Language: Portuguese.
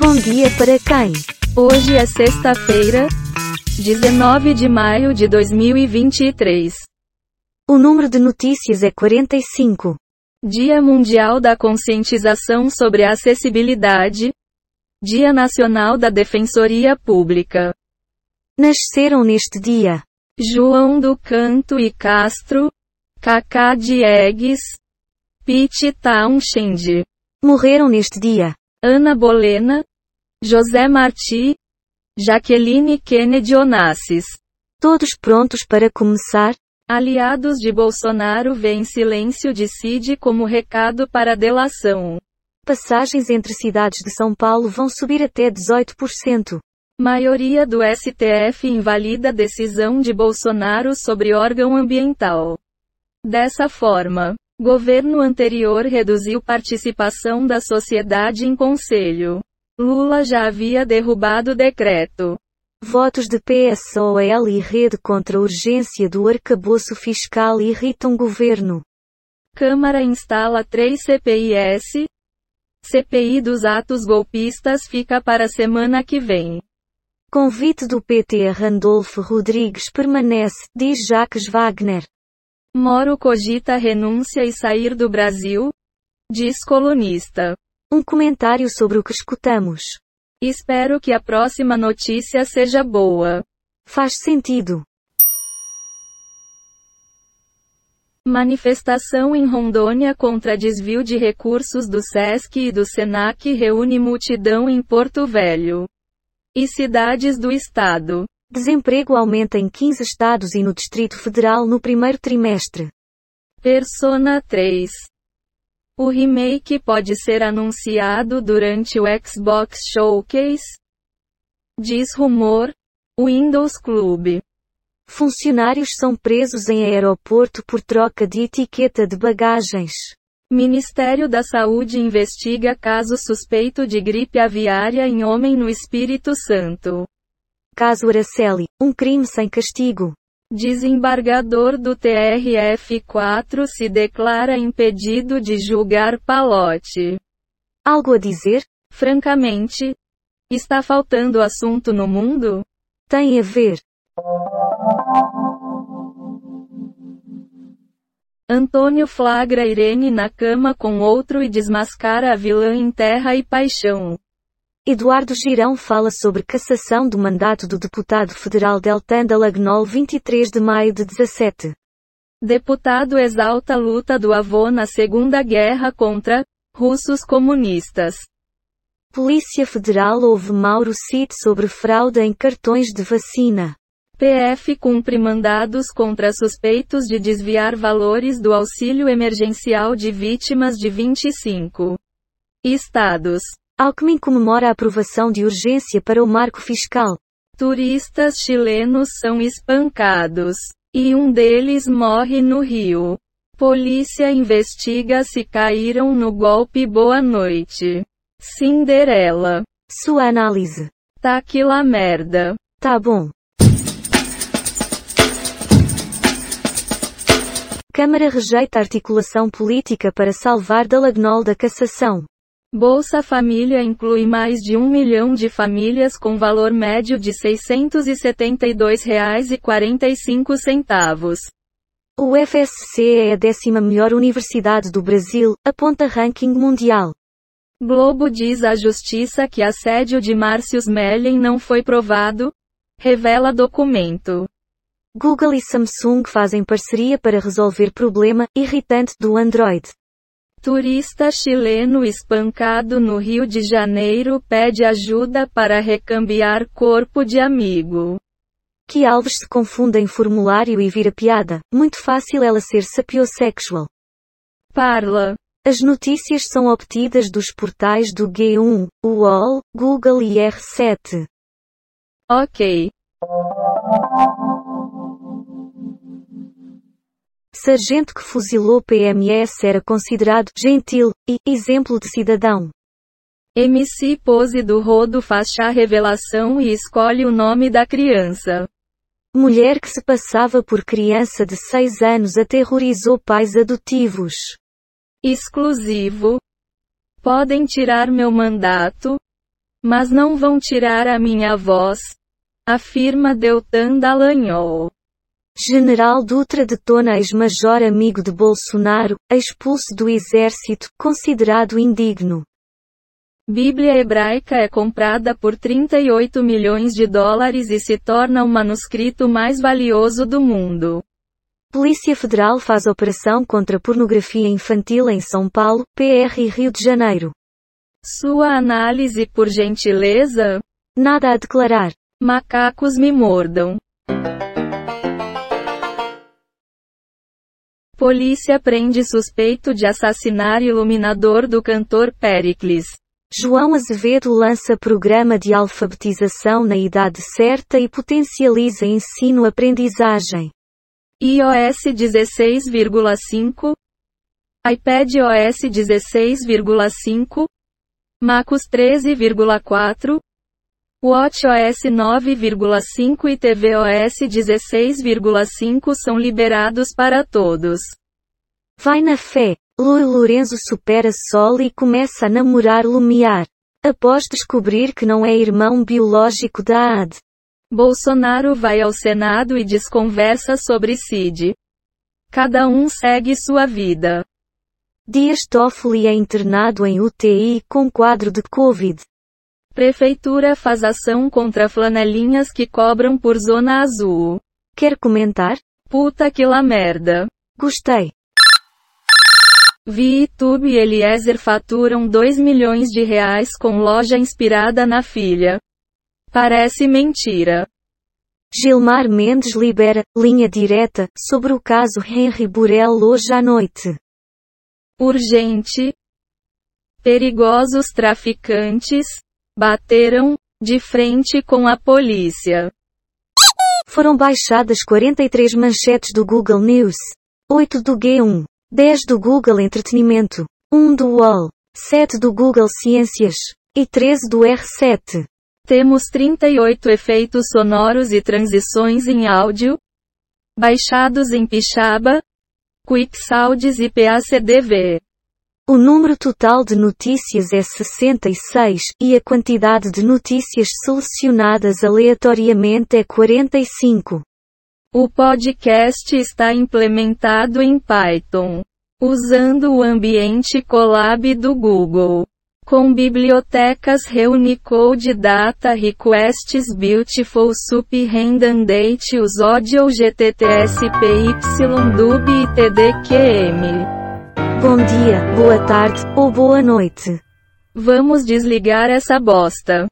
Bom dia para quem? Hoje é sexta-feira, 19 de maio de 2023. O número de notícias é 45. Dia Mundial da Conscientização sobre a Acessibilidade. Dia Nacional da Defensoria Pública. Nasceram neste dia João do Canto e Castro, Cacá Diegues, Pete Townshend, morreram neste dia Ana Bolena, José Marti, Jaqueline Kennedy Onassis. Todos prontos para começar? Aliados de Bolsonaro veem silêncio de Cid como recado para delação. Passagens entre cidades de São Paulo vão subir até 18%. Maioria do STF invalida decisão de Bolsonaro sobre órgão ambiental. Dessa forma, governo anterior reduziu participação da sociedade em conselho. Lula já havia derrubado o decreto. Votos de PSOL e rede contra a urgência do arcabouço fiscal irritam governo. Câmara instala três CPIS. CPI dos atos golpistas fica para a semana que vem. Convite do PT a Randolfo Rodrigues permanece, diz Jacques Wagner. Moro cogita renúncia e sair do Brasil? Diz colunista. Um comentário sobre o que escutamos. Espero que a próxima notícia seja boa. Faz sentido. Manifestação em Rondônia contra desvio de recursos do SESC e do SENAC reúne multidão em Porto Velho e cidades do estado. Desemprego aumenta em 15 estados e no Distrito Federal no primeiro trimestre. Persona 3 o remake pode ser anunciado durante o Xbox Showcase? Diz rumor. Windows Club. Funcionários são presos em aeroporto por troca de etiqueta de bagagens. Ministério da Saúde investiga caso suspeito de gripe aviária em homem no Espírito Santo. Caso Araceli, um crime sem castigo. Desembargador do TRF4 se declara impedido de julgar Palote. Algo a dizer? Francamente, está faltando assunto no mundo? Tem a ver. Antônio flagra Irene na cama com outro e desmascara a vilã em Terra e Paixão. Eduardo Girão fala sobre cassação do mandato do deputado federal Deltan Dallagnol 23 de maio de 17. Deputado exalta luta do avô na Segunda Guerra contra russos comunistas. Polícia Federal ouve Mauro Cid sobre fraude em cartões de vacina. PF cumpre mandados contra suspeitos de desviar valores do auxílio emergencial de vítimas de 25 estados. Alckmin comemora a aprovação de urgência para o marco fiscal. Turistas chilenos são espancados. E um deles morre no Rio. Polícia investiga se caíram no golpe Boa Noite. Cinderela. Sua análise. Tá que lá merda. Tá bom. Câmara rejeita articulação política para salvar Dalagnol da cassação. Bolsa Família inclui mais de um milhão de famílias com valor médio de R$ 672,45. O FSC é a décima melhor universidade do Brasil, aponta ranking mundial. Globo diz à Justiça que assédio de Márcio Smelling não foi provado? Revela documento. Google e Samsung fazem parceria para resolver problema irritante do Android. Turista chileno espancado no Rio de Janeiro pede ajuda para recambiar corpo de amigo. Que Alves se confunde em formulário e vira piada. Muito fácil ela ser sapiosexual. Parla. As notícias são obtidas dos portais do G1, UOL, Google e R7. Ok. Sargento que fuzilou PMS era considerado gentil e exemplo de cidadão. MC Pose do Rodo faz chá revelação e escolhe o nome da criança. Mulher que se passava por criança de 6 anos aterrorizou pais adotivos. Exclusivo. Podem tirar meu mandato? Mas não vão tirar a minha voz, afirma Deltan Dallagnol. General Dutra detona ex-major amigo de Bolsonaro, expulso do exército, considerado indigno. Bíblia hebraica é comprada por 38 milhões de dólares e se torna o manuscrito mais valioso do mundo. Polícia Federal faz operação contra pornografia infantil em São Paulo, PR e Rio de Janeiro. Sua análise por gentileza? Nada a declarar. Macacos me mordam. Polícia prende suspeito de assassinar iluminador do cantor Pericles. João Azevedo lança programa de alfabetização na idade certa e potencializa ensino-aprendizagem. iOS 16,5 iPad OS 16,5 MacOS 13,4 WatchOS 9,5 e tvOS 16,5 são liberados para todos. Vai na fé. Lui Lorenzo supera Sol e começa a namorar Lumiar. Após descobrir que não é irmão biológico da AD. Bolsonaro vai ao Senado e desconversa sobre Cid. Cada um segue sua vida. Dias Toffoli é internado em UTI com quadro de Covid. Prefeitura faz ação contra flanelinhas que cobram por zona azul. Quer comentar? Puta que lá merda. Gostei. VTube e Eliezer faturam 2 milhões de reais com loja inspirada na filha. Parece mentira. Gilmar Mendes libera, linha direta, sobre o caso Henry Burel hoje à noite. Urgente. Perigosos traficantes, bateram, de frente com a polícia. Foram baixadas 43 manchetes do Google News. 8 do G1. 10 do Google Entretenimento. 1 do UOL. 7 do Google Ciências. E 13 do R7. Temos 38 efeitos sonoros e transições em áudio. Baixados em Pixaba. QuickSounds e PACDV. O número total de notícias é 66, e a quantidade de notícias selecionadas aleatoriamente é 45. O podcast está implementado em Python, usando o ambiente Colab do Google. Com bibliotecas Reunicode Data Requests Beautiful Sup Redundant Us Audio GTTSPY Dub e TDQM. Bom dia, boa tarde, ou boa noite. Vamos desligar essa bosta.